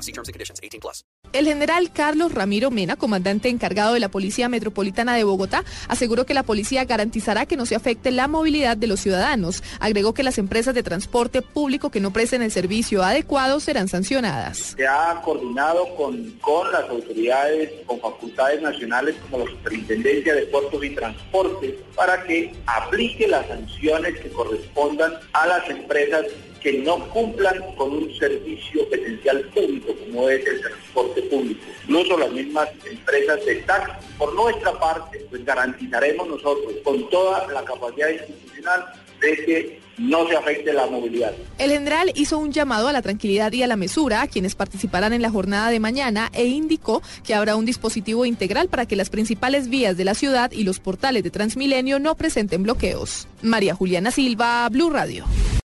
law. See terms and conditions. 18 plus. El general Carlos Ramiro Mena, comandante encargado de la Policía Metropolitana de Bogotá, aseguró que la policía garantizará que no se afecte la movilidad de los ciudadanos. Agregó que las empresas de transporte público que no presten el servicio adecuado serán sancionadas. Se ha coordinado con, con las autoridades, con facultades nacionales como la Superintendencia de Puertos y Transportes para que aplique las sanciones que correspondan a las empresas que no cumplan con un servicio esencial público como es el transporte público. Incluso las mismas empresas de taxi. Por nuestra parte, pues garantizaremos nosotros con toda la capacidad institucional de que no se afecte la movilidad. El general hizo un llamado a la tranquilidad y a la mesura a quienes participarán en la jornada de mañana e indicó que habrá un dispositivo integral para que las principales vías de la ciudad y los portales de Transmilenio no presenten bloqueos. María Juliana Silva, Blue Radio.